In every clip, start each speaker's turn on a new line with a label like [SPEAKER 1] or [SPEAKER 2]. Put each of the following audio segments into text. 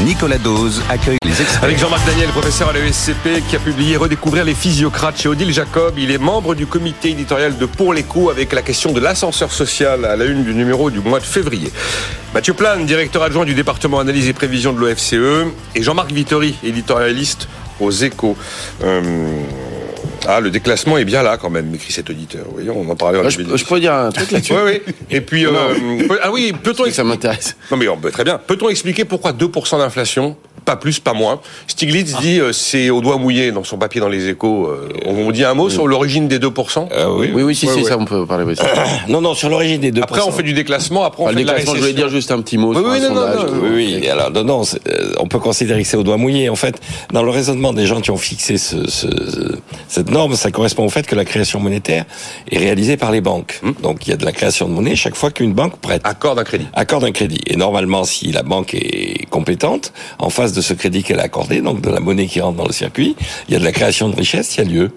[SPEAKER 1] Nicolas Dose accueille les experts.
[SPEAKER 2] Avec Jean-Marc Daniel, professeur à l'ESCP, qui a publié Redécouvrir les physiocrates chez Odile Jacob. Il est membre du comité éditorial de Pour l'écho avec la question de l'ascenseur social à la une du numéro du mois de février. Mathieu Plane, directeur adjoint du département analyse et prévision de l'OFCE. Et Jean-Marc Vittori, éditorialiste aux échos. Euh, ah, le déclassement est bien là quand même, écrit cet auditeur. Voyez, on en parlait.
[SPEAKER 3] je, je, peux dire un truc là-dessus.
[SPEAKER 2] oui, oui. Et puis, euh, ah oui, peut-on
[SPEAKER 3] ça m'intéresse.
[SPEAKER 2] Non mais très bien. Peut-on expliquer pourquoi 2% d'inflation? Pas plus, pas moins. Stiglitz dit euh, c'est au doigt mouillé dans son papier dans les échos. Euh, on dit un mot sur l'origine des 2%
[SPEAKER 3] euh, oui. oui, oui, si, si, ça on peut parler. Oui,
[SPEAKER 4] non, non, sur l'origine des 2%.
[SPEAKER 2] Après on fait du déclassement, après on fait de la récession.
[SPEAKER 3] Je voulais dire juste un petit mot
[SPEAKER 4] oui,
[SPEAKER 3] sur
[SPEAKER 4] oui,
[SPEAKER 3] un
[SPEAKER 4] non,
[SPEAKER 3] sondage.
[SPEAKER 4] Non, non, oui, alors non, non, on peut considérer que c'est au doigt mouillé. En fait, dans le raisonnement des gens qui ont fixé ce, ce, cette norme, ça correspond au fait que la création monétaire est réalisée par les banques. Hum. Donc il y a de la création de monnaie chaque fois qu'une banque prête.
[SPEAKER 2] Accorde un crédit.
[SPEAKER 4] Accorde un crédit. Et normalement, si la banque est compétente, en face de ce crédit qu'elle a donc de la monnaie qui rentre dans le circuit, il y a de la création de richesse qui a lieu.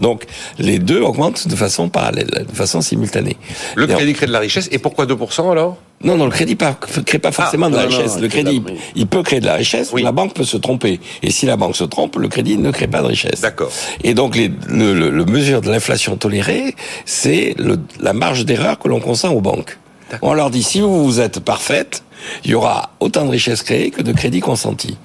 [SPEAKER 4] Donc les deux augmentent de façon parallèle, de façon simultanée.
[SPEAKER 2] Le crédit crée de la richesse, et pourquoi 2% alors?
[SPEAKER 4] Non, non, le crédit ne crée pas forcément de la richesse. le crédit, il peut créer de la richesse, la banque peut se tromper. Et si la banque se trompe, le crédit ne crée pas de richesse.
[SPEAKER 2] D'accord.
[SPEAKER 4] Et donc, les, le, le, mesure de l'inflation tolérée, c'est la marge d'erreur que l'on consent aux banques. On leur dit, si vous, vous êtes parfaite, il y aura autant de richesses créées que de crédits consentis.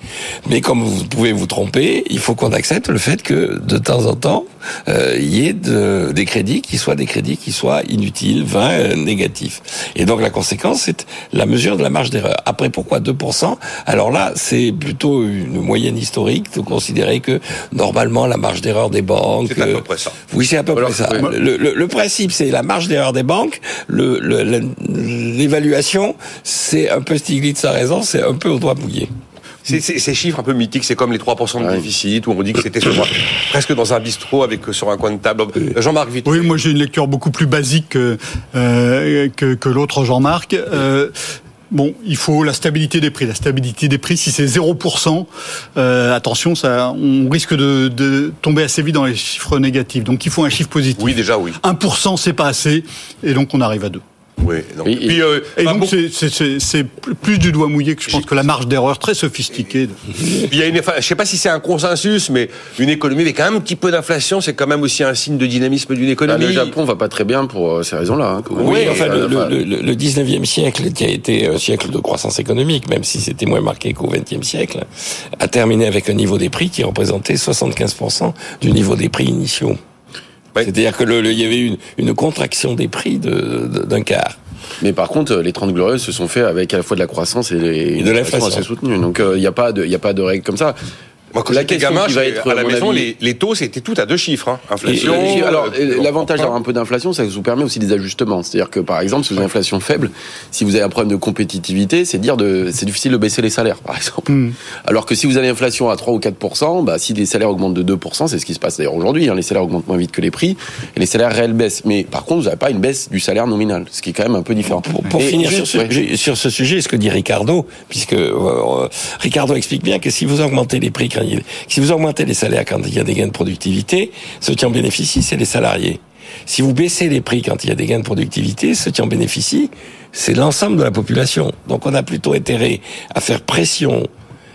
[SPEAKER 4] Mais comme vous pouvez vous tromper, il faut qu'on accepte le fait que de temps en temps, euh, il y ait de, des crédits qui soient des crédits qui soient inutiles, vains, euh, négatifs. Et donc la conséquence, c'est la mesure de la marge d'erreur. Après, pourquoi 2% Alors là, c'est plutôt une moyenne historique de considérer que normalement la marge d'erreur des banques...
[SPEAKER 2] C'est à peu près ça.
[SPEAKER 4] Oui, c'est à peu près ça. Le, le, le, principe, c'est la marge d'erreur des banques. L'évaluation, c'est un peu Stiglitz a raison, c'est un peu au doigt mouillé.
[SPEAKER 2] Ces chiffres un peu mythiques, c'est comme les 3% de déficit, où on dit que c'était presque dans un bistrot avec sur un coin de table. Jean-Marc Vite.
[SPEAKER 5] Oui, moi j'ai une lecture beaucoup plus basique que, euh, que, l'autre Jean-Marc. Euh, bon, il faut la stabilité des prix. La stabilité des prix, si c'est 0%, euh, attention, ça, on risque de, de, tomber assez vite dans les chiffres négatifs. Donc il faut un chiffre positif.
[SPEAKER 2] Oui, déjà, oui.
[SPEAKER 5] 1%, c'est pas assez, et donc on arrive à 2.
[SPEAKER 2] Oui,
[SPEAKER 5] et, puis, euh, et donc c'est plus du doigt mouillé que je pense que la marge d'erreur très sophistiquée.
[SPEAKER 2] Il y a une, enfin, je sais pas si c'est un consensus, mais une économie avec un petit peu d'inflation, c'est quand même aussi un signe de dynamisme d'une économie.
[SPEAKER 3] Bah, le Japon va pas très bien pour euh, ces raisons-là. Hein,
[SPEAKER 4] oui, enfin, le, le, le, 19e siècle, qui a été un siècle de croissance économique, même si c'était moins marqué qu'au 20e siècle, a terminé avec un niveau des prix qui représentait 75% du niveau des prix initiaux. C'est-à-dire que le, il y avait une, une contraction des prix d'un quart.
[SPEAKER 3] Mais par contre, les 30 glorieuses se sont fait avec à la fois de la croissance et,
[SPEAKER 4] et de l'inflation
[SPEAKER 3] assez soutenue. Donc il euh, n'y a pas de, il a pas de règle comme ça.
[SPEAKER 2] Moi, quand j'étais gamin, qui va être, à la maison, les, les, taux, c'était tout à deux chiffres. Hein. Inflation.
[SPEAKER 3] alors, euh, l'avantage d'avoir un peu d'inflation, ça vous permet aussi des ajustements. C'est-à-dire que, par exemple, si vous avez une inflation faible, si vous avez un problème de compétitivité, c'est dire de, c'est difficile de baisser les salaires, par exemple. Hmm. Alors que si vous avez une inflation à 3 ou 4% bah, si les salaires augmentent de 2 c'est ce qui se passe d'ailleurs aujourd'hui. Hein, les salaires augmentent moins vite que les prix, et les salaires réels baissent. Mais par contre, vous n'avez pas une baisse du salaire nominal, ce qui est quand même un peu différent.
[SPEAKER 4] Pour, finir sur, ce, sur, ce, sujet, ce que dit Ricardo, puisque euh, Ricardo explique bien que si vous augmentez les prix si vous augmentez les salaires quand il y a des gains de productivité, ceux qui en bénéficient, c'est les salariés. Si vous baissez les prix quand il y a des gains de productivité, ceux qui en bénéficient, c'est l'ensemble de la population. Donc on a plutôt intérêt à faire pression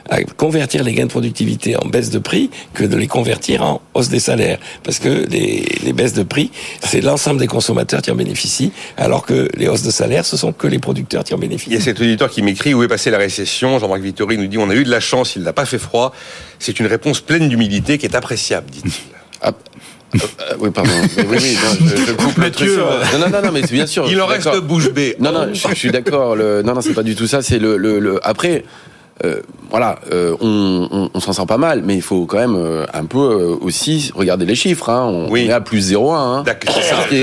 [SPEAKER 4] à convertir les gains de productivité en baisse de prix que de les convertir en hausse des salaires. Parce que les, les baisses de prix, c'est l'ensemble des consommateurs qui en bénéficient, alors que les hausses de salaire, ce sont que les producteurs qui en bénéficient.
[SPEAKER 2] Il y a cet auditeur qui m'écrit où est passée la récession? Jean-Marc Vittori nous dit on a eu de la chance, il n'a pas fait froid. C'est une réponse pleine d'humilité qui est appréciable, dit-il.
[SPEAKER 3] Ah. Euh, oui, pardon. oui, oui, je, coupe le truc. Non, non, non, non, mais bien sûr.
[SPEAKER 2] Il en reste bouche bée.
[SPEAKER 3] Non, non, je, suis d'accord. Non, non, c'est pas du tout ça. C'est le, le, le, Après, euh, voilà, euh, on, on, on s'en sort pas mal, mais il faut quand même euh, un peu euh, aussi regarder les chiffres. Hein. On, oui. est à plus 0,1. Hein.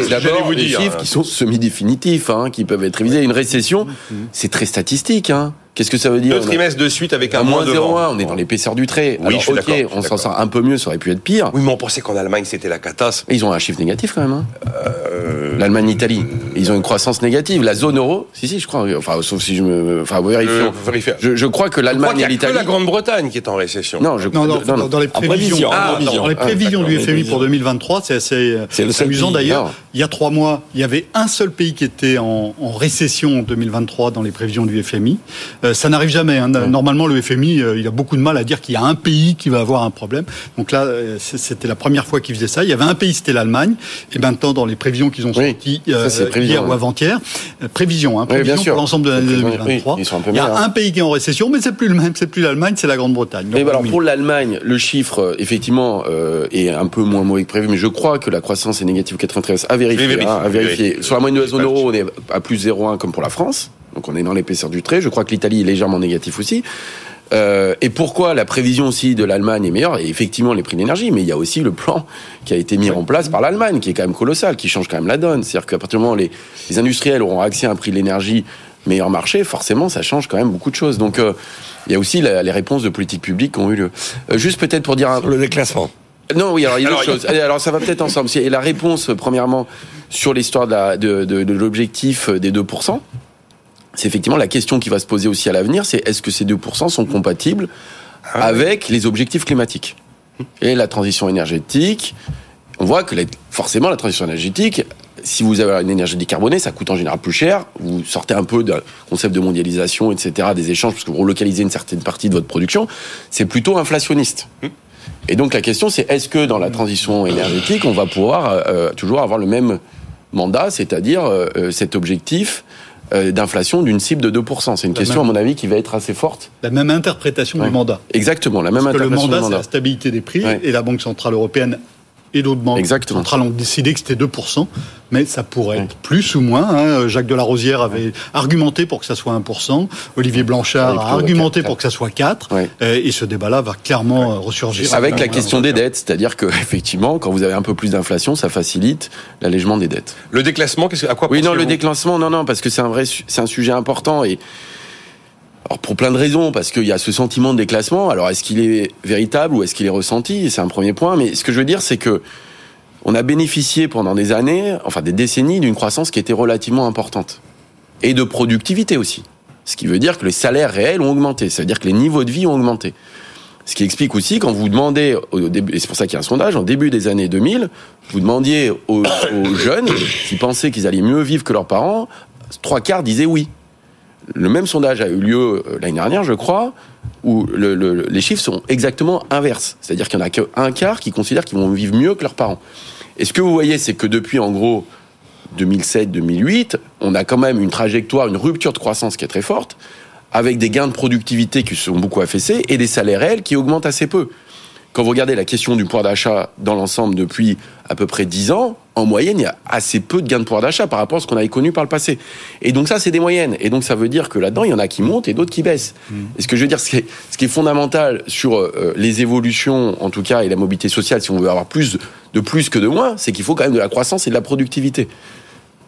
[SPEAKER 3] D'abord, les chiffres qui sont semi-définitifs, hein, qui peuvent être révisés. Une récession, c'est très statistique. Hein. Qu'est-ce que ça veut dire
[SPEAKER 2] Deux trimestres de suite avec un,
[SPEAKER 3] Un moins
[SPEAKER 2] devant.
[SPEAKER 3] 0,1, on est dans l'épaisseur du trait.
[SPEAKER 2] Oui,
[SPEAKER 3] Alors,
[SPEAKER 2] je suis
[SPEAKER 3] ok, on s'en sort un peu mieux, ça aurait pu être pire.
[SPEAKER 2] Oui, mais on pensait qu'en Allemagne, c'était la catastrophe.
[SPEAKER 3] Ils ont un chiffre négatif quand même. Hein.
[SPEAKER 2] Euh,
[SPEAKER 3] L'Allemagne-Italie, ils ont une croissance négative. La zone euro, si si, je crois. Enfin, sauf si je me, enfin, vérifions.
[SPEAKER 2] euh, vérifier.
[SPEAKER 3] Je, je crois que l'Allemagne et
[SPEAKER 2] a que
[SPEAKER 3] l'Italie.
[SPEAKER 2] la Grande-Bretagne qui est en récession.
[SPEAKER 3] Non, je
[SPEAKER 5] Non, non,
[SPEAKER 3] non, non.
[SPEAKER 5] dans les prévisions,
[SPEAKER 4] prévision,
[SPEAKER 2] Ah,
[SPEAKER 5] dans les
[SPEAKER 2] Ah,
[SPEAKER 5] prévisions du FMI pour
[SPEAKER 4] prévisions.
[SPEAKER 5] 2023, c'est assez
[SPEAKER 4] seul
[SPEAKER 5] amusant d'ailleurs. Il y a trois mois, il y avait un seul pays qui était en récession en 2023 dans les prévisions du FMI. Euh, ça n'arrive jamais. hein. Normalement, le FMI, euh, il a beaucoup de mal à dire qu'il y a un pays qui va avoir un problème. Donc là, euh, c'était la première fois qu'il faisait ça. Il y avait un pays, c'était l'Allemagne. Et maintenant, dans les prévisions qu'ils ont
[SPEAKER 3] Oui,
[SPEAKER 5] sorties
[SPEAKER 3] ça,
[SPEAKER 5] euh,
[SPEAKER 3] prévision,
[SPEAKER 5] hier ou avant-hier, euh, prévision, hein,
[SPEAKER 3] Oui, bien
[SPEAKER 5] prévision
[SPEAKER 3] sûr.
[SPEAKER 5] pour l'ensemble de l'année
[SPEAKER 3] Oui,
[SPEAKER 5] 2023.
[SPEAKER 3] ils sont un peu
[SPEAKER 5] il y a
[SPEAKER 3] hein.
[SPEAKER 5] un pays qui est en récession, mais c'est plus le même, c'est plus l'Allemagne, c'est la Grande-Bretagne.
[SPEAKER 3] Mais alors pour l'Allemagne, le chiffre effectivement euh, est un peu moins mauvais que prévu, mais je crois que la croissance est négative 93 à vérifier.
[SPEAKER 2] Oui, vérifie,
[SPEAKER 3] hein, à vérifier.
[SPEAKER 2] vérifie.
[SPEAKER 3] Sur la moyenne de la zone euro, on est à plus 0,1 comme pour la France, donc on est dans l'épaisseur du trait. Je crois que l'Italie est légèrement négatif aussi. Euh, et pourquoi la prévision aussi de l'Allemagne est meilleure? Et effectivement les prix de l'énergie, mais il y a aussi le plan qui a été mis en place par l'Allemagne, qui est quand même colossal, qui change quand même la donne. C'est-à-dire qu'à partir du moment où les, les industriels auront accès à un prix de l'énergie meilleur marché, forcément ça change quand même beaucoup de choses. Donc euh, il y a aussi la- les réponses de politique publique qui ont eu lieu. Euh, juste peut-être pour dire un,
[SPEAKER 4] Sur le déclassement.
[SPEAKER 3] non, oui, alors il y a autre chose. Allez, alors ça va peut-être ensemble. Et la réponse, euh, premièrement, sur l'histoire de, la- de, de- de l'objectif des 2%, c'est effectivement la question qui va se poser aussi à l'avenir, c'est est-ce que ces 2% sont compatibles avec les objectifs climatiques Et la transition énergétique, on voit que forcément la transition énergétique, si vous avez une énergie décarbonée, ça coûte en général plus cher. Vous sortez un peu d'un concept de mondialisation, etc., des échanges, parce que vous relocalisez une certaine partie de votre production. C'est plutôt inflationniste. Et donc la question, c'est est-ce que dans la transition énergétique, on va pouvoir euh, toujours avoir le même mandat, c'est-à-dire euh, euh, cet objectif euh, d'inflation d'une cible de 2% C'est une
[SPEAKER 5] La
[SPEAKER 3] question, à mon avis, qui va être assez forte.
[SPEAKER 5] La même interprétation
[SPEAKER 3] Ouais.
[SPEAKER 5] du mandat.
[SPEAKER 3] Exactement, la même
[SPEAKER 5] Parce que le
[SPEAKER 3] interprétation
[SPEAKER 5] mandat, c'est la stabilité des prix,
[SPEAKER 3] Ouais.
[SPEAKER 5] et la Banque Centrale Européenne et d'autres banques
[SPEAKER 3] Exactement.
[SPEAKER 5] centrales ont décidé que c'était 2%, mais ça pourrait être plus ou moins. hein. Jacques Delarosière avait argumenté pour que ça soit 1%, Olivier Blanchard a argumenté pour que ça soit 4%,
[SPEAKER 3] Ouais.
[SPEAKER 5] euh, et ce débat-là va clairement euh, ressurgir.
[SPEAKER 3] Avec la
[SPEAKER 5] Euh,
[SPEAKER 3] question des dettes, c'est-à-dire que effectivement, quand vous avez un peu plus d'inflation, ça facilite l'allègement des dettes.
[SPEAKER 2] Le déclassement, qu'est-ce que- à quoi
[SPEAKER 3] Oui, non, le déclassement, non, non, parce que c'est un vrai, c'est un sujet important et alors pour plein de raisons, parce qu'il y a ce sentiment de déclassement. Alors est-ce qu'il est véritable ou est-ce qu'il est ressenti? C'est un premier point. Mais ce que je veux dire, c'est que on a bénéficié pendant des années, enfin des décennies, d'une croissance qui était relativement importante et de productivité aussi. Ce qui veut dire que les salaires réels ont augmenté, c'est-à-dire que les niveaux de vie ont augmenté. Ce qui explique aussi quand vous demandez au début, et c'est pour ça qu'il y a un sondage, en début des années 2000, vous demandiez aux, aux jeunes qui pensaient qu'ils allaient mieux vivre que leurs parents, trois quarts disaient oui. Le même sondage a eu lieu euh, l'année dernière, je crois, où le- le- les chiffres sont exactement inverses. C'est-à-dire qu'il n'y en a qu'un quart qui considèrent qu'ils vont vivre mieux que leurs parents. Et ce que vous voyez, c'est que depuis, en gros, 2007-2008, on a quand même une trajectoire, une rupture de croissance qui est très forte, avec des gains de productivité qui sont beaucoup affaissés et des salaires réels qui augmentent assez peu. Quand vous regardez la question du pouvoir d'achat dans l'ensemble depuis à peu près 10 ans, en moyenne, il y a assez peu de gains de pouvoir d'achat par rapport à ce qu'on avait connu par le passé. Et donc ça, c'est des moyennes. Et donc ça veut dire que là-dedans, il y en a qui montent et d'autres qui baissent. Et ce que je veux dire, ce qui est, ce qui est fondamental sur euh, les évolutions, en tout cas, et la mobilité sociale, si on veut avoir plus de plus que de moins, c'est qu'il faut quand même de la croissance et de la productivité.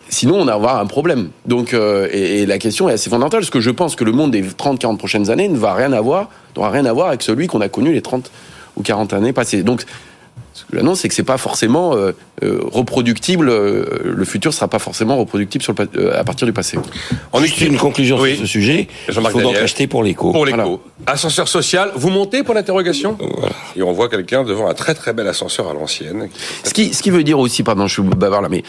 [SPEAKER 3] Sinon, on va avoir un problème. Donc, euh, et, et la question est assez fondamentale, parce que je pense que le monde des 30-40 prochaines années ne va rien avoir, n'aura rien à voir avec celui qu'on a connu les 30 ou 40 années passées. Donc, ce que j'annonce, c'est que c'est pas forcément euh, euh, reproductible. euh, le futur sera pas forcément reproductible sur le, pa- euh, à partir du passé.
[SPEAKER 2] On
[SPEAKER 4] Juste une conclusion
[SPEAKER 2] Oui.
[SPEAKER 4] sur ce sujet. Il faut donc acheter pour l'éco.
[SPEAKER 2] pour l'éco.
[SPEAKER 3] Voilà.
[SPEAKER 2] Ascenseur social, vous montez pour l'interrogation
[SPEAKER 4] Voilà.
[SPEAKER 2] Et on voit quelqu'un devant un très très bel ascenseur à l'ancienne.
[SPEAKER 3] Ce qui, ce qui veut dire aussi, pardon, je suis bavard là, mais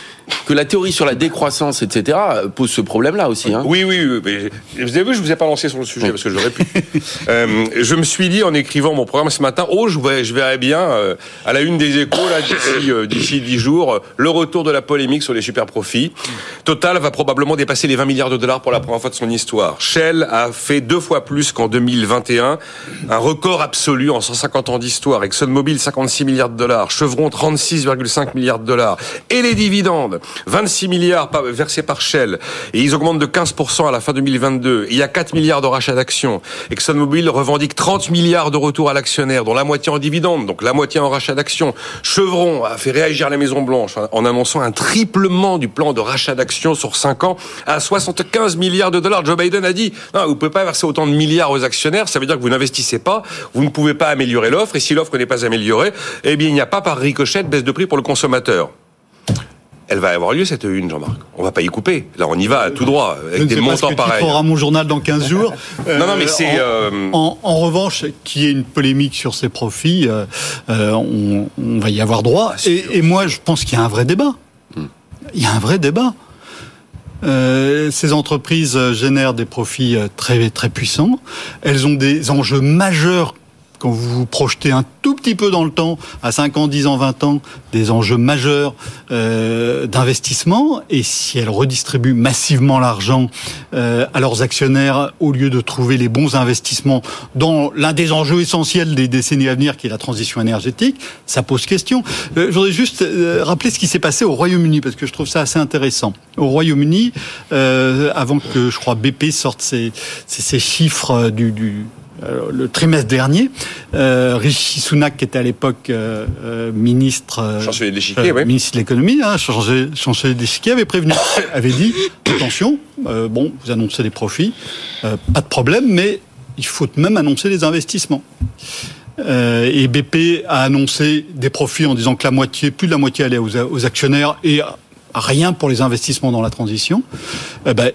[SPEAKER 3] que la théorie sur la décroissance, etc., pose ce problème-là aussi. Hein.
[SPEAKER 2] Oui, oui, oui. mais vous avez vu, je vous ai pas lancé sur le sujet parce que j'aurais pu. Euh, je me suis dit en écrivant mon programme ce matin, oh, je, vais, je verrais bien euh, à la une des échos là d'ici euh, d'ici dix jours euh, le retour de la polémique sur les super profits. Total va probablement dépasser les 20 milliards de dollars pour la première fois de son histoire. Shell a fait deux fois plus qu'en 2021, un record absolu en 150 ans d'histoire. ExxonMobil 56 milliards de dollars, Chevron 36,5 milliards de dollars et les dividendes 26 milliards versés par Shell et ils augmentent de 15% à la fin 2022. Il y a 4 milliards de rachats d'actions. ExxonMobil revendique 30 milliards de retour à l'actionnaire, dont la moitié en dividendes, donc la moitié en rachat d'actions. Chevron a fait réagir la Maison Blanche en annonçant un triplement du plan de rachat d'actions sur 5 ans à 75 milliards de dollars. Joe Biden a dit vous pouvez pas verser autant de milliards aux actionnaires, ça veut dire que vous n'investissez pas, vous ne pouvez pas améliorer l'offre, et si l'offre n'est pas améliorée, eh bien il n'y a pas par ricochet de baisse de prix pour le consommateur elle va avoir lieu cette une, Jean-Marc. On va pas y couper. Là, on y va tout droit avec des montants pareils.
[SPEAKER 5] On mon journal dans 15 jours.
[SPEAKER 2] non, non, mais c'est.
[SPEAKER 5] Euh, en, revanche, qu'il y ait une polémique sur ces profits, euh, euh, on, va y avoir droit. Et, moi, je pense qu'il y a un vrai débat. Hmm. Il y a un vrai débat. ces entreprises génèrent des profits très très puissants. Elles ont des enjeux majeurs quand vous vous projetez un tout petit peu dans le temps, à 5 ans, 10 ans, 20 ans, des enjeux majeurs euh, d'investissement, et si elles redistribuent massivement l'argent euh, à leurs actionnaires au lieu de trouver les bons investissements dans l'un des enjeux essentiels des décennies à venir, qui est la transition énergétique, ça pose question. Euh, je voudrais juste euh, rappeler ce qui s'est passé au Royaume-Uni, parce que je trouve ça assez intéressant. Au Royaume-Uni, euh, avant que, je crois, BP sorte ses, ses, ses chiffres du, du euh, le trimestre dernier, euh, Rishi Sunak, qui était à l'époque euh, euh ministre,
[SPEAKER 2] euh, chancelier de oui.
[SPEAKER 5] ministre de l'économie, hein, chancelier, de avait prévenu, avait dit attention, bon, vous annoncez des profits, pas de problème, mais il faut même annoncer les investissements. et BP a annoncé des profits en disant que la moitié, plus de la moitié allait aux, aux actionnaires et rien pour les investissements dans la transition. ben,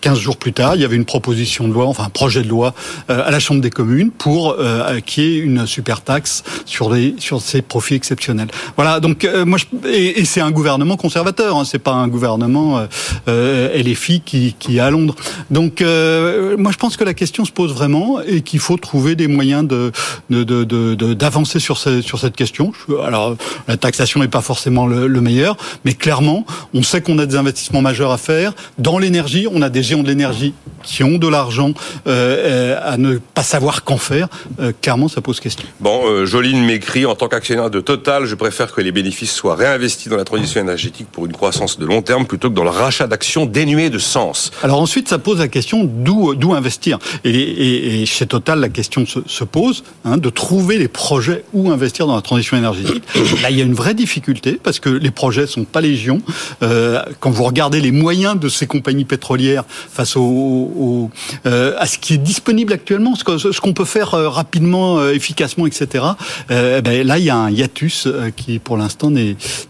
[SPEAKER 5] 15 jours plus tard, il y avait une proposition de loi, enfin un projet de loi euh, à la Chambre des communes pour euh, qu'il y ait une super taxe sur les sur ces profits exceptionnels. Voilà, donc euh, moi je, et, et c'est un gouvernement conservateur, hein, c'est pas un gouvernement euh, LFI qui qui est à Londres. Donc moi je pense que la question se pose vraiment et qu'il faut trouver des moyens de d'avancer de, de, sur sur cette question. Alors la taxation n'est pas forcément le, le meilleur, mais clairement, on sait qu'on a des investissements majeurs à faire dans l'énergie, on a ont de l'énergie, qui ont de l'argent, euh, euh, à ne pas savoir qu'en faire, euh, clairement, ça pose question.
[SPEAKER 2] Bon, Joline m'écrit, en tant qu'actionnaire de Total, je préfère que les bénéfices soient réinvestis dans la transition énergétique pour une croissance de long terme plutôt que dans le rachat d'actions dénuées de sens.
[SPEAKER 5] Alors ensuite, ça pose la question d'où d'où investir. Et, chez Total, la question se, pose hein, de trouver les projets où investir dans la transition énergétique. Là, il y a une vraie difficulté parce que les projets sont pas légion. quand vous regardez les moyens de ces compagnies pétrolières face au, euh, à ce qui est disponible actuellement, ce qu'on peut faire euh, rapidement, euh, efficacement, etc. Eh ben, là, il y a un hiatus qui, pour l'instant,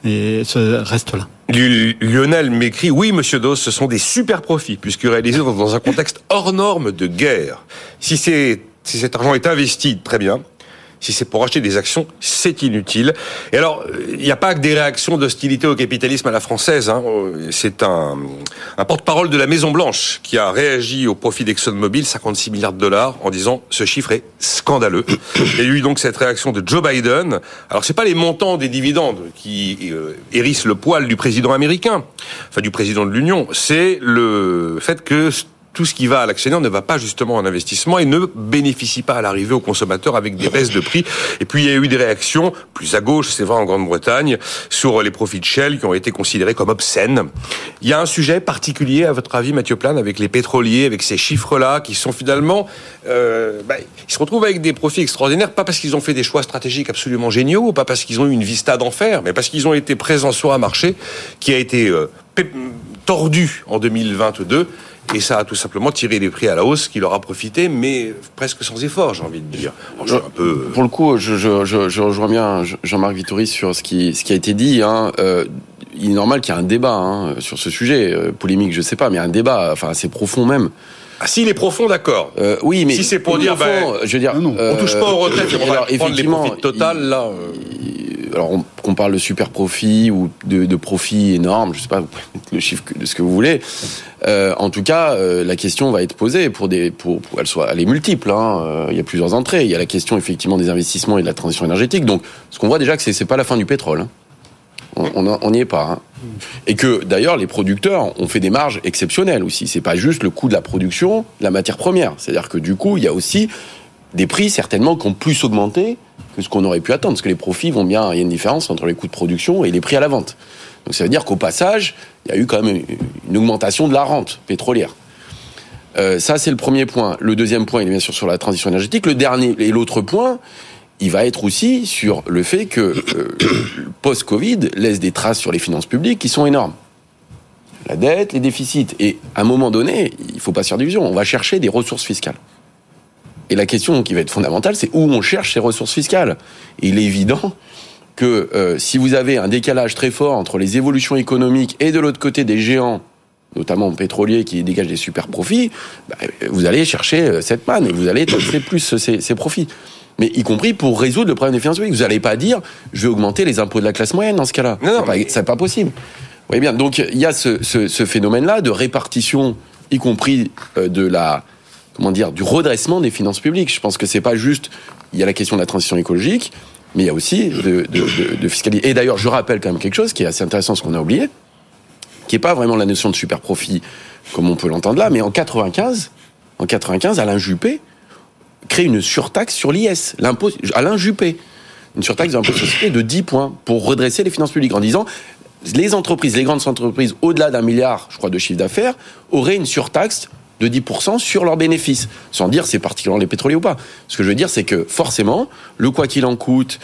[SPEAKER 5] reste là.
[SPEAKER 2] Lionel m'écrit, oui, monsieur Dos, ce sont des super profits, puisque réalisés dans un contexte hors norme de guerre. Si cet argent est investi, très bien. Si c'est pour acheter des actions, c'est inutile. Et alors, il n'y a pas que des réactions d'hostilité au capitalisme à la française. Hein. C'est un, un porte-parole de la Maison Blanche qui a réagi au profit d'ExxonMobil, 56 milliards de dollars, en disant ce chiffre est scandaleux. A eu donc cette réaction de Joe Biden. Alors, c'est pas les montants des dividendes qui euh, hérissent le poil du président américain, enfin du président de l'Union. C'est le fait que tout ce qui va à l'actionnaire ne va pas justement en investissement et ne bénéficie pas à l'arrivée au consommateur avec des baisses de prix. Et puis il y a eu des réactions plus à gauche, c'est vrai en Grande-Bretagne, sur les profits de Shell qui ont été considérés comme obscènes. Il y a un sujet particulier à votre avis, Mathieu Plane, avec les pétroliers, avec ces chiffres-là qui sont finalement, euh, bah, ils se retrouvent avec des profits extraordinaires, pas parce qu'ils ont fait des choix stratégiques absolument géniaux, pas parce qu'ils ont eu une vista d'enfer, mais parce qu'ils ont été présents sur un marché qui a été euh, tordu en 2022 et ça a tout simplement tiré les prix à la hausse qui leur a profité, mais presque sans effort, j'ai envie de dire.
[SPEAKER 3] peu... Pour le coup, je, rejoins bien Jean-Marc Vittori sur ce qui, a été dit. Hein. Euh, il est normal qu'il y ait un débat hein, sur ce sujet. Euh, polémique, je sais pas, mais un débat enfin, assez profond même.
[SPEAKER 2] Ah, s'il est profond, d'accord.
[SPEAKER 3] Euh, oui, mais
[SPEAKER 2] si c'est pour dire, ben,
[SPEAKER 3] je veux dire,
[SPEAKER 2] non, on touche pas aux retraites, on va prendre les profits total, là.
[SPEAKER 3] Euh alors qu'on parle de super profit ou de, de profit énorme, je sais pas, le chiffre de ce que vous voulez. Euh, en tout cas, euh, la question va être posée pour des, pour, pour elle soit, elle est multiple. Hein, euh, il y a plusieurs entrées. Il y a la question effectivement des investissements et de la transition énergétique. Donc, ce qu'on voit déjà, que c'est pas la fin du pétrole. Hein. On n'y est pas. Hein. Et que d'ailleurs, les producteurs ont fait des marges exceptionnelles aussi. C'est pas juste le coût de la production, la matière première. C'est-à-dire que du coup, il y a aussi des prix certainement qui ont plus augmenté que ce qu'on aurait pu attendre, parce que les profits vont bien, il y a une différence entre les coûts de production et les prix à la vente. Donc ça veut dire qu'au passage, il y a eu quand même une augmentation de la rente pétrolière. Euh, ça, c'est le premier point. Le deuxième point, il est bien sûr sur la transition énergétique. Le dernier et l'autre point, il va être aussi sur le fait que euh, post-Covid laisse des traces sur les finances publiques qui sont énormes. La dette, les déficits. Et à un moment donné, il faut pas se faire d'illusions, on va chercher des ressources fiscales. Et la question qui va être fondamentale, c'est où on cherche ces ressources fiscales. Il est évident que euh, si vous avez un décalage très fort entre les évolutions économiques et de l'autre côté des géants, notamment pétroliers qui dégagent des super profits, bah, vous allez chercher euh, cette manne et vous allez taxer plus ces, ces profits mais y compris pour résoudre le problème des finances publiques. Vous n'allez pas dire, je vais augmenter les impôts de la classe moyenne dans ce cas-là.
[SPEAKER 2] Non, non, mais-
[SPEAKER 3] pas, c'est pas possible. Vous voyez bien. Donc il y a ce, ce, ce phénomène-là de répartition, y compris euh, de la, comment dire, du redressement des finances publiques. Je pense que c'est pas juste. Il y a la question de la transition écologique, mais il y a aussi de, de, de, de fiscalité. Et d'ailleurs, je rappelle quand même quelque chose qui est assez intéressant, ce qu'on a oublié, qui est pas vraiment la notion de super profit comme on peut l'entendre là, mais en 95, en 95, Alain Juppé crée une surtaxe sur l'IS, l'impôt Alain Juppé, une surtaxe d'impôt sociétés de 10 points pour redresser les finances publiques en disant les entreprises, les grandes entreprises au-delà d'un milliard, je crois, de chiffre d'affaires, auraient une surtaxe de 10% sur leurs bénéfices, sans dire c'est particulièrement les pétroliers ou pas. Ce que je veux dire, c'est que forcément, le quoi qu'il en coûte,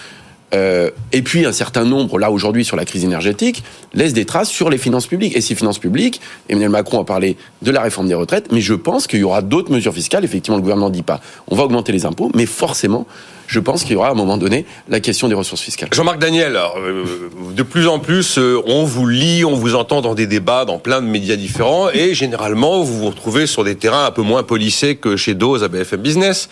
[SPEAKER 3] euh, et puis un certain nombre, là aujourd'hui sur la crise énergétique, laisse des traces sur les finances publiques. Et ces finances publiques, Emmanuel Macron a parlé de la réforme des retraites, mais je pense qu'il y aura d'autres mesures fiscales. Effectivement, le gouvernement ne dit pas on va augmenter les impôts, mais forcément, je pense qu'il y aura à un moment donné la question des ressources fiscales.
[SPEAKER 2] Jean-Marc Daniel, euh, de plus en plus, euh, on vous lit, on vous entend dans des débats, dans plein de médias différents, et généralement, vous vous retrouvez sur des terrains un peu moins polissés que chez Dose à BFM Business,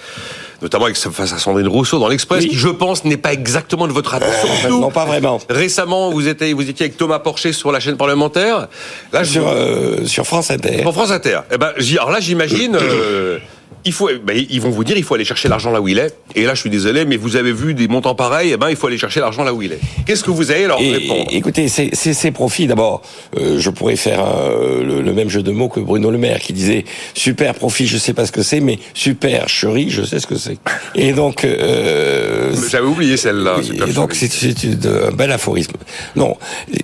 [SPEAKER 2] notamment avec, face à Sandrine Rousseau dans l'Express,
[SPEAKER 4] Oui.
[SPEAKER 2] qui, je pense, n'est pas exactement de votre attention. surtout.
[SPEAKER 4] Non, pas vraiment.
[SPEAKER 2] Récemment, vous étiez, vous étiez avec Thomas Porcher sur la chaîne parlementaire. Là, je
[SPEAKER 4] Sur, euh, sur France Inter.
[SPEAKER 2] Pour France Inter. Eh ben, alors là, j'imagine, euh, il faut, ben, ils vont vous dire, il faut aller chercher l'argent là où il est. Et là, je suis désolé, mais vous avez vu des montants pareils, eh ben, il faut aller chercher l'argent là où il est. Qu'est-ce que vous allez leur
[SPEAKER 4] Et-
[SPEAKER 2] répondre?
[SPEAKER 4] écoutez, c'est c'est ces profits. D'abord, euh, je pourrais faire euh, le, le même jeu de mots que Bruno Le Maire, qui disait super profit, je sais pas ce que c'est, mais super chérie, je sais ce que c'est. Et donc, euh,
[SPEAKER 2] J'avais oublié celle-là.
[SPEAKER 4] et donc c'est une- un bel aphorisme. Non,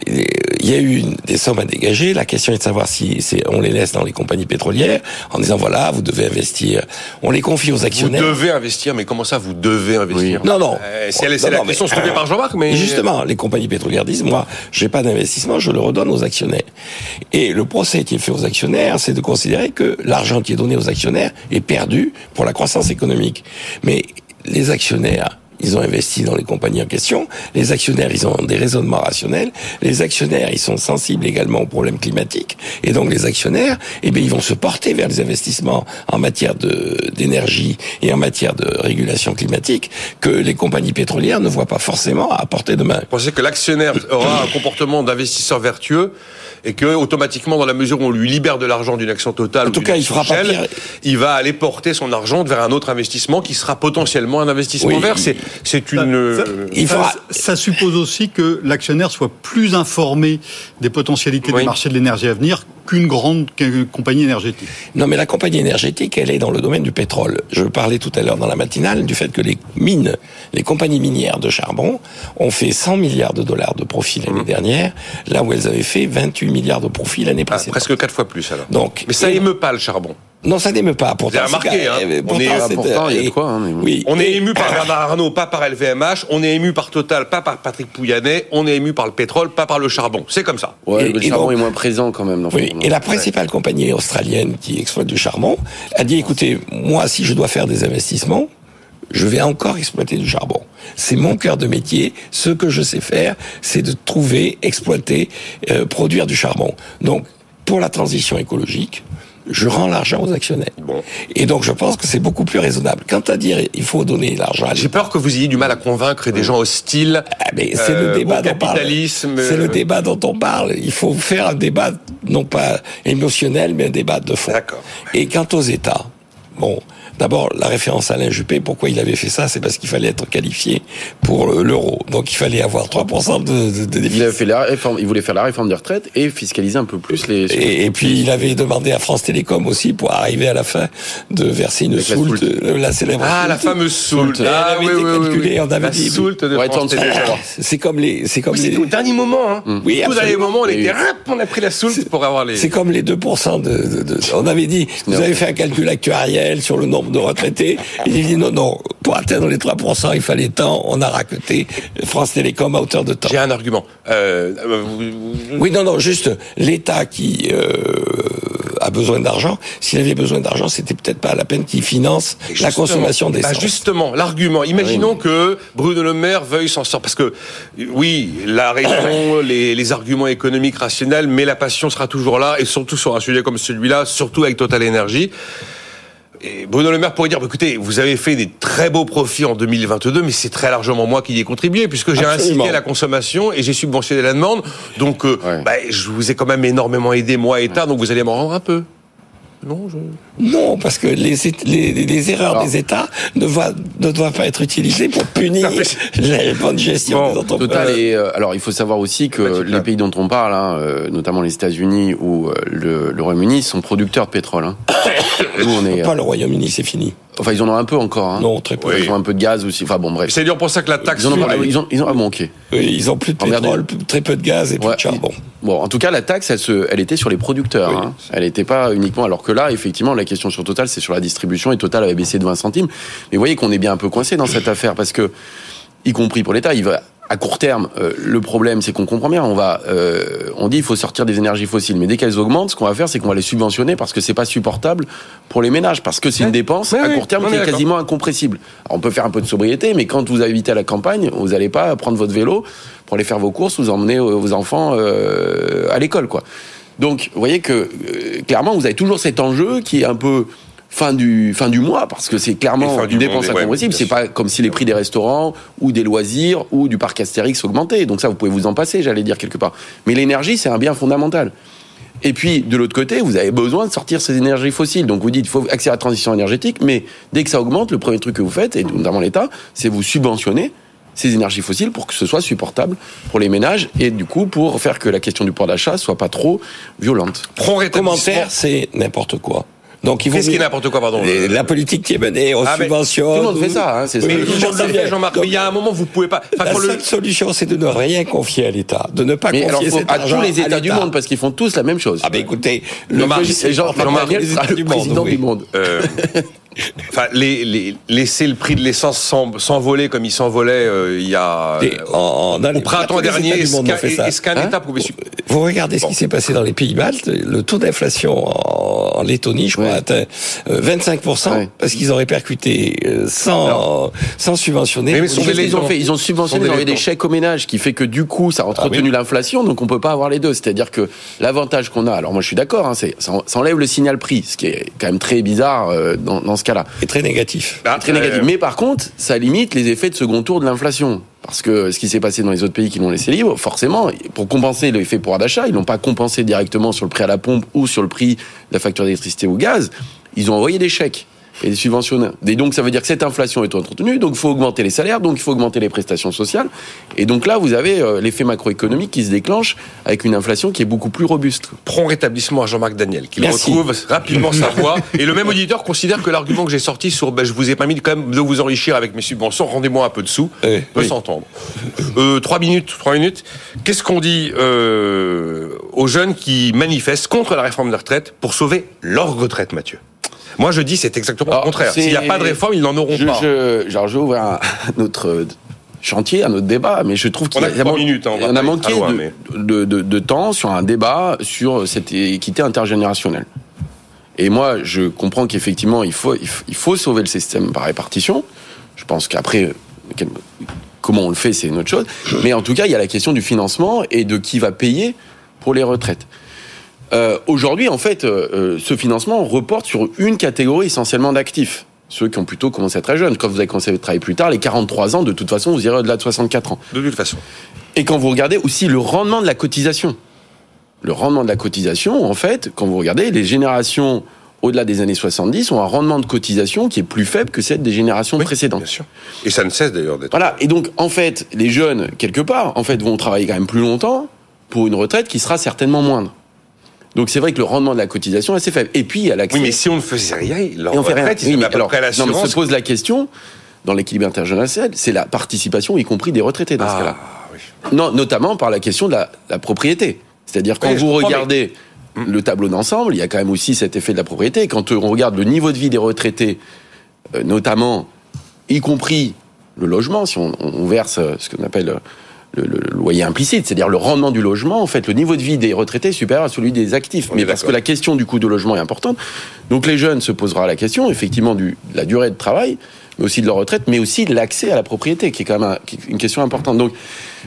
[SPEAKER 4] il y a eu des sommes à dégager. La question est de savoir si on les laisse dans les compagnies pétrolières en disant voilà, vous devez investir. On les confie aux
[SPEAKER 2] Vous
[SPEAKER 4] actionnaires.
[SPEAKER 2] devez investir, mais comment ça, vous devez investir
[SPEAKER 4] Non, non.
[SPEAKER 2] Euh, C'est la
[SPEAKER 4] non,
[SPEAKER 2] question
[SPEAKER 4] mais-
[SPEAKER 2] soulevée par Jean-Marc, mais
[SPEAKER 4] justement, les compagnies pétrolières disent, moi, j'ai pas d'investissement, je le redonne aux actionnaires. Et le procès qui est fait aux actionnaires, c'est de considérer que l'argent qui est donné aux actionnaires est perdu pour la croissance économique. Mais les actionnaires, ils ont investi dans les compagnies en question. Les actionnaires, ils ont des raisonnements rationnels. Les actionnaires, ils sont sensibles également aux problèmes climatiques. Et donc, les actionnaires, eh bien, ils vont se porter vers les investissements en matière de, d'énergie et en matière de régulation climatique que les compagnies pétrolières ne voient pas forcément à portée de main.
[SPEAKER 2] Vous pensez que l'actionnaire aura un comportement d'investisseur vertueux et que automatiquement, dans la mesure où on lui libère de l'argent d'une action totale,
[SPEAKER 4] En
[SPEAKER 2] ou
[SPEAKER 4] tout cas, il
[SPEAKER 2] action
[SPEAKER 4] fera pas pire.
[SPEAKER 2] il va aller porter son argent vers un autre investissement qui sera potentiellement un investissement
[SPEAKER 4] Oui.
[SPEAKER 2] vert. C'est, c'est une.
[SPEAKER 5] Ça,
[SPEAKER 2] euh,
[SPEAKER 4] Il
[SPEAKER 5] ça-
[SPEAKER 4] faudra-
[SPEAKER 5] ça suppose aussi que l'actionnaire soit plus informé des potentialités
[SPEAKER 2] Oui.
[SPEAKER 5] du marché de l'énergie à venir qu'une grande compagnie énergétique.
[SPEAKER 4] Non, mais la compagnie énergétique, elle est dans le domaine du pétrole. Je parlais tout à l'heure dans la matinale du fait que les mines, les compagnies minières de charbon ont fait 100 milliards de dollars de profit l'année dernière, là où elles avaient fait 28 milliards de profit l'année
[SPEAKER 2] ah,
[SPEAKER 4] précédente.
[SPEAKER 2] presque quatre fois plus alors.
[SPEAKER 4] Donc,
[SPEAKER 2] Mais ça émeut pas le charbon.
[SPEAKER 4] Non, ça n'émeut pas. Pourtant,
[SPEAKER 2] Vous avez remarqué, hein,
[SPEAKER 4] euh,
[SPEAKER 2] on
[SPEAKER 4] pourtant,
[SPEAKER 2] est-
[SPEAKER 3] pourtant, il y a de quoi, hein.
[SPEAKER 4] Oui.
[SPEAKER 2] On est ému par Bernard Arnault, pas par LVMH. On est ému par Total, pas par Patrick Pouyanné. On est ému par le pétrole, pas par le charbon. C'est comme ça.
[SPEAKER 3] Ouais,
[SPEAKER 4] Et-
[SPEAKER 3] le
[SPEAKER 4] et
[SPEAKER 3] charbon
[SPEAKER 4] donc-
[SPEAKER 3] est moins présent quand même. Dans
[SPEAKER 4] Oui, et la principale compagnie australienne qui exploite du charbon a dit écoutez, moi, si je dois faire des investissements, je vais encore exploiter du charbon. C'est mon cœur de métier. Ce que je sais faire, c'est de trouver, exploiter, euh, produire du charbon. Donc, pour la transition écologique, je rends l'argent aux actionnaires.
[SPEAKER 2] Bon.
[SPEAKER 4] Et donc, je pense que c'est beaucoup plus raisonnable. Quant à dire il faut donner l'argent à
[SPEAKER 2] J'ai peur que vous ayez du mal à convaincre des gens hostiles.
[SPEAKER 4] ah, mais c'est
[SPEAKER 2] euh,
[SPEAKER 4] le débat
[SPEAKER 2] au
[SPEAKER 4] dont on parle.
[SPEAKER 2] capitalisme.
[SPEAKER 4] C'est le
[SPEAKER 2] euh,
[SPEAKER 4] débat dont on parle. Il faut faire un débat non pas émotionnel, mais un débat de fond.
[SPEAKER 2] D'accord.
[SPEAKER 4] Et quant aux États, bon, d'abord la référence à Alain Juppé, pourquoi il avait fait ça C'est parce qu'il fallait être qualifié pour le- l'euro. Donc il fallait avoir 3% de, de, de
[SPEAKER 3] Il,
[SPEAKER 4] déficit.
[SPEAKER 3] a fait la réforme, il voulait faire la réforme des retraites et fiscaliser un peu plus les.
[SPEAKER 4] Et, et puis il avait demandé à France Télécom aussi pour arriver à la fin de verser une
[SPEAKER 3] la
[SPEAKER 4] soulte,
[SPEAKER 3] soulte.
[SPEAKER 4] euh, la célèbre.
[SPEAKER 2] Ah, la
[SPEAKER 4] soulte.
[SPEAKER 2] fameuse soult.
[SPEAKER 3] Soult.
[SPEAKER 2] Ah,
[SPEAKER 4] avait été calculée, on avait
[SPEAKER 2] la
[SPEAKER 4] dit-
[SPEAKER 2] soult de France Télécom.
[SPEAKER 4] C'est comme les, c'est comme
[SPEAKER 2] Oui,
[SPEAKER 4] les,
[SPEAKER 2] au dernier moment. Hein.
[SPEAKER 4] Oui,
[SPEAKER 2] Tout dernier moment, on
[SPEAKER 3] Oui,
[SPEAKER 2] était
[SPEAKER 3] oui.
[SPEAKER 2] rap, on a pris la soult pour avoir les.
[SPEAKER 4] C'est comme les 2% de, de, de- On avait dit, vous avez fait un calcul actuariel sur le nombre de retraités. Il dit non, non, pour atteindre les 3%, il fallait tant, on a raqueté France Télécom à hauteur de temps.
[SPEAKER 2] J'ai un argument. Euh,
[SPEAKER 4] Oui, non, non, juste l'État qui euh, a besoin d'argent. S'il avait besoin d'argent, c'était peut-être pas la peine qu'il finance la consommation d'essence.
[SPEAKER 2] bah justement, l'argument. Imaginons que Bruno Le Maire veuille s'en sortir. Parce que, oui, la raison, les, les arguments économiques rationnels, mais la passion sera toujours là, et surtout sur un sujet comme celui-là, surtout avec Total Energy. Et Bruno Le Maire pourrait dire, bah, écoutez, vous avez fait des très beaux profits en 2022, mais c'est très largement moi qui y ai contribué, puisque j'ai incité la consommation et j'ai subventionné la demande. Donc, euh,
[SPEAKER 3] Ouais.
[SPEAKER 2] bah, je vous ai quand même énormément aidé, moi, État, donc vous allez m'en rendre un peu. Non, je...
[SPEAKER 4] Non, parce que les, les, les erreurs
[SPEAKER 3] Alors.
[SPEAKER 4] des États ne, va- ne doivent pas être utilisées pour punir la bonne gestion
[SPEAKER 2] Bon,
[SPEAKER 4] des entreprises.
[SPEAKER 3] Total et euh, alors il faut savoir aussi que les pays dont on parle, hein, euh, notamment les États-Unis ou euh, le, le Royaume-Uni, sont producteurs de pétrole. Hein. Nous on est,
[SPEAKER 4] Pas le Royaume-Uni, c'est fini.
[SPEAKER 3] Enfin ils en ont un peu encore. Hein.
[SPEAKER 4] Non, très peu.
[SPEAKER 2] Oui.
[SPEAKER 3] Ils ont un peu de gaz aussi. Enfin bon bref.
[SPEAKER 2] C'est dire pour ça que la taxe
[SPEAKER 3] Ils en ont,
[SPEAKER 2] sur
[SPEAKER 3] ils ont, ils ont ah bon ok.
[SPEAKER 4] Oui, ils ont plus de pétrole, très peu de gaz et plus de charbon.
[SPEAKER 3] Bon, en tout cas, la taxe, elle, se, elle était sur les producteurs.
[SPEAKER 4] Oui.
[SPEAKER 3] hein. Elle n'était pas uniquement. Alors que là, effectivement, la question sur Total, c'est sur la distribution et Total avait baissé de 20 centimes. Mais vous voyez qu'on est bien un peu coincé dans cette affaire parce que, y compris pour l'État, il va. À court terme, euh, le problème, c'est qu'on comprend bien. On va, euh, on dit, il faut sortir des énergies fossiles, mais dès qu'elles augmentent, ce qu'on va faire, c'est qu'on va les subventionner parce que c'est pas supportable pour les ménages, parce que c'est une dépense à court terme qui
[SPEAKER 2] est
[SPEAKER 3] quasiment incompressible. Alors, on peut faire un peu de sobriété, mais quand vous habitez à la campagne, vous n'allez pas prendre votre vélo pour aller faire vos courses, vous emmener euh, vos enfants euh, à l'école, quoi. Donc, vous voyez que euh, clairement, vous avez toujours cet enjeu qui est un peu fin du fin du mois parce que c'est clairement une dépense
[SPEAKER 2] monde,
[SPEAKER 3] incompressible. c'est pas comme si les prix des restaurants ou des loisirs ou du parc Astérix augmentaient. Donc ça, vous pouvez vous en passer, j'allais dire quelque part. Mais l'énergie, c'est un bien fondamental. Et puis, de l'autre côté, vous avez besoin de sortir ces énergies fossiles. Donc, vous dites, il faut accélérer la transition énergétique, mais dès que ça augmente, le premier truc que vous faites, et notamment l'État, c'est vous subventionner ces énergies fossiles pour que ce soit supportable pour les ménages et du coup pour faire que la question du pouvoir d'achat soit pas trop violente.
[SPEAKER 2] Prompt rétablissement.
[SPEAKER 4] Commentaire, c'est n'importe quoi. Donc, il vaut
[SPEAKER 2] Qu'est-ce qui est
[SPEAKER 4] mieux-
[SPEAKER 2] n'importe quoi, pardon
[SPEAKER 4] Les- La politique qui est menée aux
[SPEAKER 2] Ah, mais
[SPEAKER 4] subventions.
[SPEAKER 3] Tout le monde fait ça, hein, c'est
[SPEAKER 2] Oui,
[SPEAKER 3] ça.
[SPEAKER 2] tout le monde le fait, Jean-Marc. Mais il y a un moment, vous pouvez pas.
[SPEAKER 4] La
[SPEAKER 2] le-
[SPEAKER 4] seule solution, c'est de ne rien confier à l'État, de ne pas
[SPEAKER 3] Mais
[SPEAKER 4] confier cet
[SPEAKER 3] à tous les États du monde parce qu'ils font tous la même chose.
[SPEAKER 4] Ah ben écoutez,
[SPEAKER 3] le Jean-
[SPEAKER 4] Jean-Marc
[SPEAKER 3] le président du monde.
[SPEAKER 2] Euh, Enfin, les, les- laisser le prix de l'essence s'en- s'envoler comme il s'envolait euh, il y a
[SPEAKER 4] Et en- dans
[SPEAKER 2] au printemps dernier. Est-ce qu'un
[SPEAKER 3] Hein
[SPEAKER 2] État pouvait su-
[SPEAKER 4] Vous regardez ce qui s'est passé dans les pays baltes, le taux d'inflation en, en Lettonie, je crois,
[SPEAKER 3] Ouais.
[SPEAKER 4] atteint euh, 25%,
[SPEAKER 3] Ouais.
[SPEAKER 4] parce qu'ils ont répercuté euh, sans, sans subventionner.
[SPEAKER 2] Mais- sont
[SPEAKER 3] qu'ils ont fait Ils ont subventionné, ils ont
[SPEAKER 2] des
[SPEAKER 3] envoyé des
[SPEAKER 2] létons.
[SPEAKER 3] chèques au ménage, qui fait que du coup, ça a entretenu l'inflation, donc on peut pas avoir les deux. C'est-à-dire que l'avantage qu'on a, alors moi je suis d'accord, hein, c'est ça, ça enlève le signal prix, ce qui est quand même très bizarre euh, dans, dans ce cas-là.
[SPEAKER 4] est très négatif.
[SPEAKER 2] Bah,
[SPEAKER 3] Très négatif.
[SPEAKER 2] euh,
[SPEAKER 3] Mais par contre, ça limite les effets de second tour de l'inflation. Parce que ce qui s'est passé dans les autres pays qui l'ont laissé libre, forcément, pour compenser l'effet pouvoir d'achat, ils l'ont pas compensé directement sur le prix à la pompe ou sur le prix de la facture d'électricité ou gaz. Ils ont envoyé des chèques et des subventionnaires. Et donc, ça veut dire que cette inflation est entretenue, donc il faut augmenter les salaires, donc il faut augmenter les prestations sociales. Et donc là, vous avez euh, l'effet macroéconomique qui se déclenche avec une inflation qui est beaucoup plus robuste.
[SPEAKER 2] prompt rétablissement à Jean-Marc Daniel,
[SPEAKER 4] Merci.
[SPEAKER 2] retrouve rapidement sa voix. Et le même auditeur considère que l'argument que j'ai sorti sur ben, je vous ai permis quand même de vous enrichir avec mes subventions, rendez-moi un peu de sous,
[SPEAKER 4] Oui.
[SPEAKER 2] peut
[SPEAKER 4] Oui.
[SPEAKER 2] s'entendre. Euh, trois minutes, trois minutes. Qu'est-ce qu'on dit euh, aux jeunes qui manifestent contre la réforme des retraites pour sauver leur retraite, Mathieu? Moi, je dis c'est exactement
[SPEAKER 3] Alors,
[SPEAKER 2] le contraire. S'il n'y a pas de réforme, ils n'en auront
[SPEAKER 3] Je,
[SPEAKER 2] pas.
[SPEAKER 3] je, genre, ouvrir un, autre euh, chantier, un autre débat, mais je trouve qu'il
[SPEAKER 2] On a que trois minutes, hein, on
[SPEAKER 3] a
[SPEAKER 2] aller
[SPEAKER 3] manqué
[SPEAKER 2] loin,
[SPEAKER 3] de,
[SPEAKER 2] mais-
[SPEAKER 3] de, de- de temps sur un débat sur cette équité intergénérationnelle. Et moi, je comprends qu'effectivement, il faut, il faut, il faut sauver le système par répartition. Je pense qu'après, comment on le fait, c'est une autre chose. Mais en tout cas, il y a la question du financement et de qui va payer pour les retraites. Euh, Aujourd'hui, en fait, euh, euh, ce financement reporte sur une catégorie essentiellement d'actifs. Ceux qui ont plutôt commencé à très jeunes. Quand vous avez commencé à travailler plus tard, les 43 ans, de toute façon, vous irez au-delà de 64 ans.
[SPEAKER 2] De toute façon.
[SPEAKER 3] Et quand vous regardez aussi le rendement de la cotisation, le rendement de la cotisation, en fait, quand vous regardez, les générations au-delà des années 70 ont un rendement de cotisation qui est plus faible que celle des générations
[SPEAKER 2] Oui,
[SPEAKER 3] précédentes.
[SPEAKER 2] Bien sûr. Et ça ne cesse d'ailleurs d'être.
[SPEAKER 3] Voilà. Et donc, en fait, les jeunes, quelque part, en fait, vont travailler quand même plus longtemps pour une retraite qui sera certainement moindre. Donc, c'est vrai que le rendement de la cotisation est assez faible. Et puis, il y a l'accès.
[SPEAKER 2] Oui, mais si on ne faisait rien, leur
[SPEAKER 3] on fait rien.
[SPEAKER 2] ils
[SPEAKER 3] Oui, mais
[SPEAKER 2] à peu
[SPEAKER 3] alors,
[SPEAKER 2] près
[SPEAKER 3] non, mais se pose la question, dans l'équilibre intergénérationnel, c'est la participation, y compris des retraités dans ce cas-là.
[SPEAKER 2] Ah, oui.
[SPEAKER 3] Non, notamment par la question de la, la propriété. C'est-à-dire quand
[SPEAKER 2] Oui,
[SPEAKER 3] vous regardez le tableau d'ensemble, il y a quand même aussi cet effet de la propriété. Quand euh, on regarde le niveau de vie des retraités euh, notamment, y compris le logement, si on, on verse euh, ce qu'on appelle le, le- loyer implicite, c'est-à-dire le rendement du logement, en fait, le niveau de vie des retraités est supérieur à celui des actifs.
[SPEAKER 2] On
[SPEAKER 3] Mais parce que la question du coût de logement est importante. Donc les jeunes se posera la question, effectivement, du, de la durée de travail, mais aussi de leur retraite, mais aussi de l'accès à la propriété, qui est quand même un- qui est une question importante. Donc,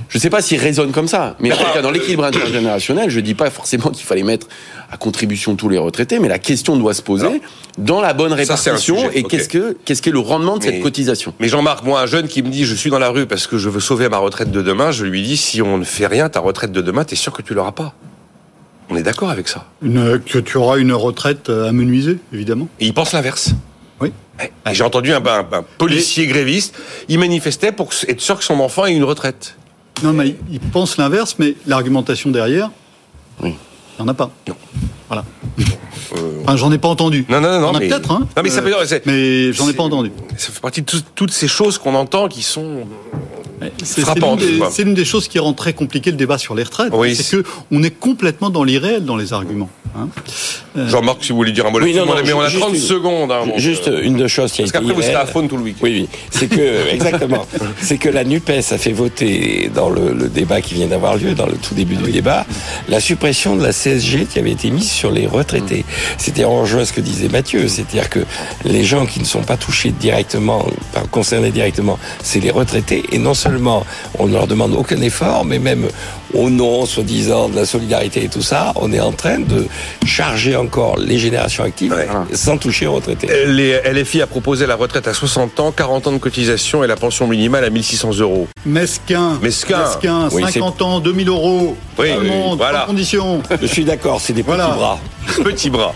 [SPEAKER 3] je ne sais pas s'ils raisonnent comme ça, mais en tout cas, dans l'équilibre intergénérationnel, je ne dis pas forcément qu'il fallait mettre à contribution tous les retraités, mais la question doit se poser
[SPEAKER 2] Alors,
[SPEAKER 3] dans la bonne
[SPEAKER 2] ça,
[SPEAKER 3] répartition
[SPEAKER 2] sujet,
[SPEAKER 3] et qu'est-ce que qu'est-ce qu'est le rendement de
[SPEAKER 2] Mais-
[SPEAKER 3] cette cotisation?
[SPEAKER 2] Mais Jean-Marc, moi, un jeune qui me dit je suis dans la rue parce que je veux sauver ma retraite de demain, je lui dis si on ne fait rien, ta retraite de demain, t'es sûr que tu l'auras pas. On est d'accord avec ça?
[SPEAKER 5] Une- que tu auras une retraite euh, amenuisée, évidemment.
[SPEAKER 2] Et il pense l'inverse.
[SPEAKER 5] Oui.
[SPEAKER 2] Et J'ai entendu un, un- un policier gréviste, il manifestait pour être sûr que son enfant ait une retraite.
[SPEAKER 5] Non, mais il- il pense l'inverse, mais l'argumentation derrière,
[SPEAKER 3] Oui.
[SPEAKER 5] il n'y en a pas.
[SPEAKER 2] Non.
[SPEAKER 5] Voilà. Enfin, j'en ai pas entendu.
[SPEAKER 2] Non, non, non,
[SPEAKER 5] Il y en
[SPEAKER 2] non,
[SPEAKER 5] a
[SPEAKER 2] mais-
[SPEAKER 5] peut-être, hein.
[SPEAKER 2] Non, mais ça
[SPEAKER 5] Euh,
[SPEAKER 2] veut dire, c'est-
[SPEAKER 5] Mais j'en ai pas entendu.
[SPEAKER 2] Ça fait partie de tout- toutes ces choses qu'on entend qui sont.
[SPEAKER 5] C'est l'une des- choses qui rend très compliqué le débat sur les retraites.
[SPEAKER 2] Oui,
[SPEAKER 5] c'est
[SPEAKER 2] c'est-
[SPEAKER 5] que on est complètement dans l'irréel dans les arguments. hein.
[SPEAKER 2] Jean-Marc, si vous voulez dire un mot
[SPEAKER 4] Oui, non, non,
[SPEAKER 2] mais on a
[SPEAKER 4] juste
[SPEAKER 2] 30
[SPEAKER 4] une-
[SPEAKER 2] secondes. hein, donc,
[SPEAKER 4] Juste
[SPEAKER 2] euh,
[SPEAKER 4] une de choses qui
[SPEAKER 2] Parce
[SPEAKER 4] été
[SPEAKER 2] qu'après, vous serez à faune tout le week-end.
[SPEAKER 4] Oui, oui. C'est que, exactement. c'est que la NUPES a fait voter dans le, le débat qui vient d'avoir lieu, dans le tout début du débat, la suppression de la CSG qui avait été mise sur les retraités. C'était en rejoint ce que disait Mathieu. C'est-à-dire que les gens qui ne sont pas touchés directement, enfin, concernés directement, c'est les retraités. Et non seulement on ne leur demande aucun effort, mais même au nom, soi-disant, de la solidarité et tout ça, on est en train de charger encore les générations actives
[SPEAKER 2] Ouais.
[SPEAKER 4] sans toucher aux retraités.
[SPEAKER 2] Euh, Les LFI a proposé la retraite à 60 ans, 40 ans de cotisation et la pension minimale à 1600 euros.
[SPEAKER 5] Mesquin.
[SPEAKER 2] Mesquin.
[SPEAKER 5] Mesquin,
[SPEAKER 4] Oui,
[SPEAKER 5] 50 ans, 2000 euros.
[SPEAKER 2] Oui,
[SPEAKER 5] tout le
[SPEAKER 2] oui,
[SPEAKER 5] monde,
[SPEAKER 2] voilà.
[SPEAKER 4] Je suis d'accord, c'est des
[SPEAKER 5] Voilà.
[SPEAKER 4] petits bras.
[SPEAKER 2] Petit bras.